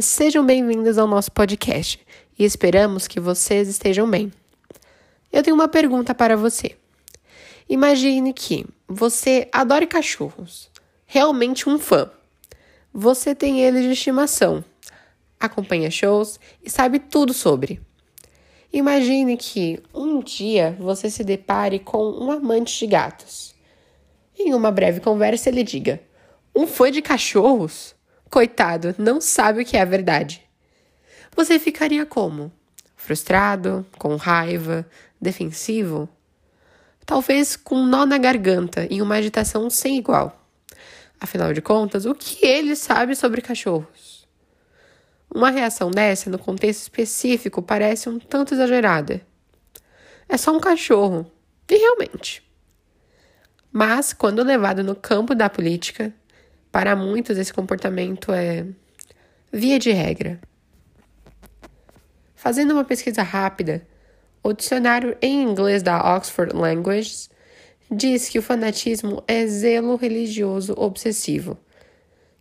Sejam bem-vindos ao nosso podcast e esperamos que vocês estejam bem. Eu tenho uma pergunta para você. Imagine que você adora cachorros, realmente um fã. Você tem eles de estimação, acompanha shows e sabe tudo sobre. Imagine que um dia você se depare com um amante de gatos. Em uma breve conversa, ele diga: Um fã de cachorros? Coitado, não sabe o que é a verdade. Você ficaria como? Frustrado, com raiva, defensivo? Talvez com um nó na garganta e uma agitação sem igual. Afinal de contas, o que ele sabe sobre cachorros? Uma reação dessa, no contexto específico, parece um tanto exagerada. É só um cachorro. E realmente. Mas, quando levado no campo da política, para muitos esse comportamento é via de regra. Fazendo uma pesquisa rápida, o dicionário em inglês da Oxford Languages diz que o fanatismo é zelo religioso obsessivo,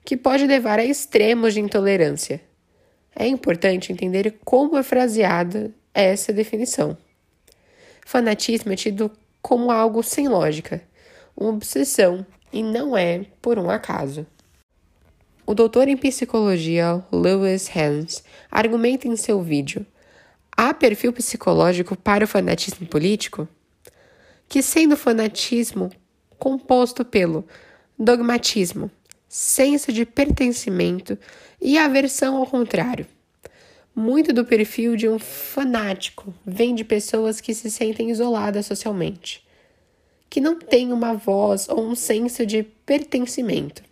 que pode levar a extremos de intolerância. É importante entender como é fraseada essa definição. Fanatismo é tido como algo sem lógica, uma obsessão, e não é por um acaso. O doutor em psicologia Lewis Hans argumenta em seu vídeo Há perfil psicológico para o fanatismo político? Que sendo fanatismo composto pelo dogmatismo, senso de pertencimento e aversão ao contrário. Muito do perfil de um fanático vem de pessoas que se sentem isoladas socialmente, que não têm uma voz ou um senso de pertencimento.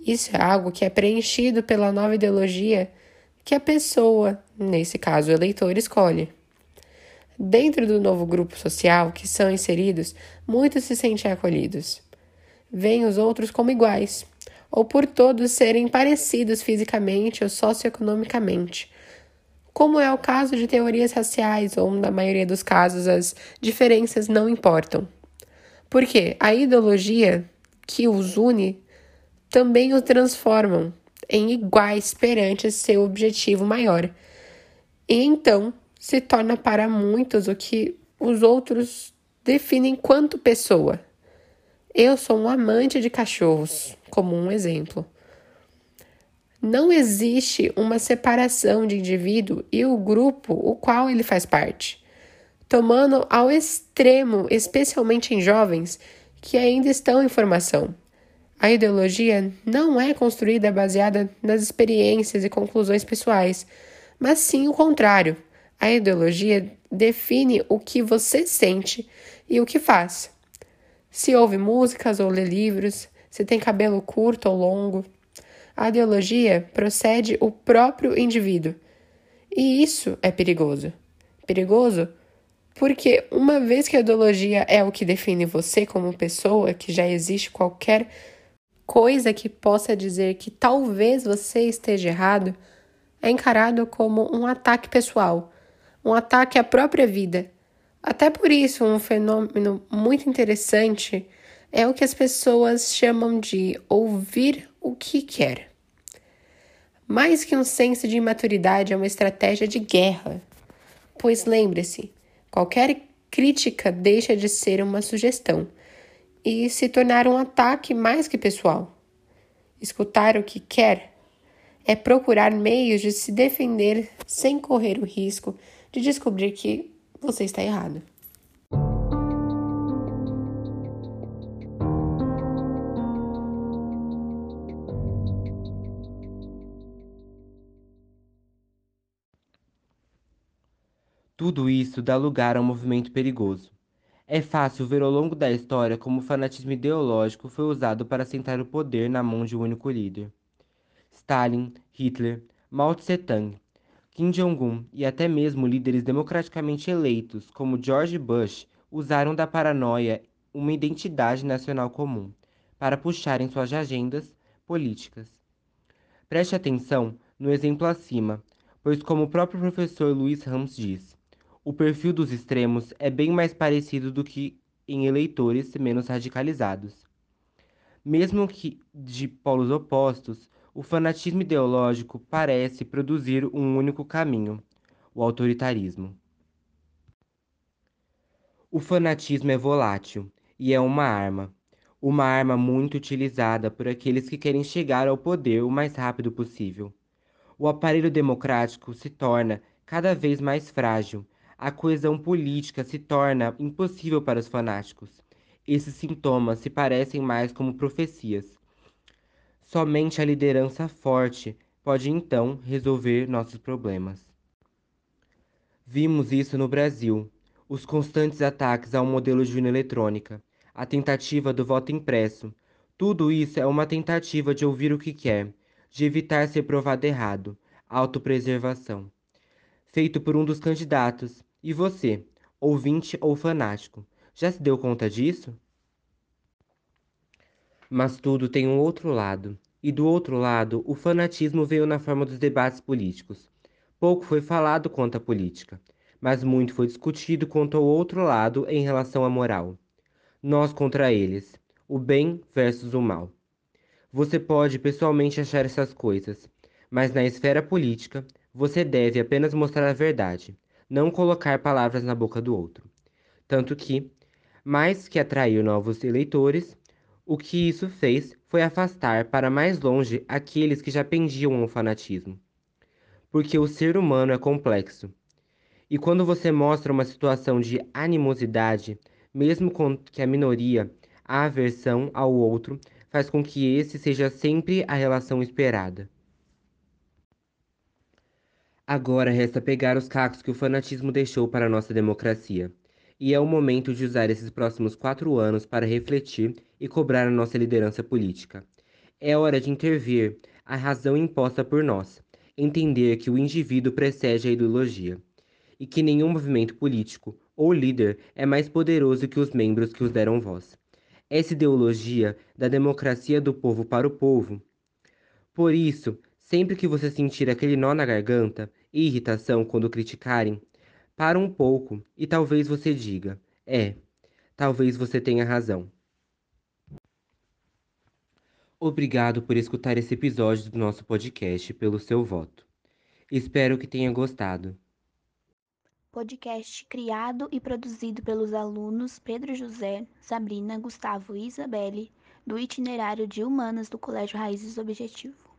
Isso é algo que é preenchido pela nova ideologia que a pessoa, nesse caso o eleitor, escolhe. Dentro do novo grupo social que são inseridos, muitos se sentem acolhidos. Veem os outros como iguais, ou por todos serem parecidos fisicamente ou socioeconomicamente, como é o caso de teorias raciais, ou na maioria dos casos as diferenças não importam. Porque a ideologia que os une também os transformam em iguais perante seu objetivo maior. E então se torna para muitos o que os outros definem quanto pessoa. Eu sou um amante de cachorros, como um exemplo. Não existe uma separação de indivíduo e o grupo o qual ele faz parte, tomando ao extremo, especialmente em jovens que ainda estão em formação. A ideologia não é construída baseada nas experiências e conclusões pessoais, mas sim o contrário. A ideologia define o que você sente e o que faz. Se ouve músicas ou lê livros, se tem cabelo curto ou longo. A ideologia procede o próprio indivíduo. E isso é perigoso. Perigoso porque, uma vez que a ideologia é o que define você como pessoa, que já existe qualquer coisa que possa dizer que talvez você esteja errado é encarado como um ataque pessoal, um ataque à própria vida. Até por isso, um fenômeno muito interessante é o que as pessoas chamam de ouvir o que quer. Mais que um senso de imaturidade, é uma estratégia de guerra. Pois lembre-se, qualquer crítica deixa de ser uma sugestão e se tornar um ataque mais que pessoal. Escutar o que quer é procurar meios de se defender sem correr o risco de descobrir que você está errado. Tudo isso dá lugar a um movimento perigoso é fácil ver ao longo da história como o fanatismo ideológico foi usado para sentar o poder na mão de um único líder. Stalin, Hitler, Mao Tse-tung, Kim Jong-un e até mesmo líderes democraticamente eleitos como George Bush usaram da paranoia uma identidade nacional comum para puxarem suas agendas políticas. Preste atenção no exemplo acima, pois, como o próprio professor Luiz Ramos diz, o perfil dos extremos é bem mais parecido do que em eleitores menos radicalizados. Mesmo que de polos opostos, o fanatismo ideológico parece produzir um único caminho: o autoritarismo. O fanatismo é volátil e é uma arma, uma arma muito utilizada por aqueles que querem chegar ao poder o mais rápido possível. O aparelho democrático se torna cada vez mais frágil, a coesão política se torna impossível para os fanáticos. Esses sintomas se parecem mais como profecias. Somente a liderança forte pode então resolver nossos problemas. Vimos isso no Brasil, os constantes ataques ao modelo de urna eletrônica, a tentativa do voto impresso. Tudo isso é uma tentativa de ouvir o que quer, de evitar ser provado errado, autopreservação. Feito por um dos candidatos. E você, ouvinte ou fanático, já se deu conta disso? Mas tudo tem um outro lado. E do outro lado, o fanatismo veio na forma dos debates políticos. Pouco foi falado quanto à política mas muito foi discutido quanto ao outro lado em relação à moral. Nós contra eles, o bem versus o mal. Você pode pessoalmente achar essas coisas, mas na esfera política, você deve apenas mostrar a verdade, não colocar palavras na boca do outro. Tanto que, mais que atrair novos eleitores, o que isso fez foi afastar para mais longe aqueles que já pendiam ao fanatismo. Porque o ser humano é complexo e quando você mostra uma situação de animosidade, mesmo com que a minoria, a aversão ao outro, faz com que esse seja sempre a relação esperada. Agora resta pegar os cacos que o fanatismo deixou para a nossa democracia. E é o momento de usar esses próximos quatro anos para refletir e cobrar a nossa liderança política. É hora de intervir a razão imposta por nós, entender que o indivíduo precede a ideologia e que nenhum movimento político ou líder é mais poderoso que os membros que os deram voz. Essa ideologia da democracia do povo para o povo. Por isso, sempre que você sentir aquele nó na garganta e irritação quando criticarem, para um pouco e talvez você diga: é, talvez você tenha razão. Obrigado por escutar esse episódio do nosso podcast pelo seu voto. Espero que tenha gostado podcast criado e produzido pelos alunos Pedro José, Sabrina, Gustavo e Isabelle, do itinerário de Humanas do Colégio Raízes Objetivo.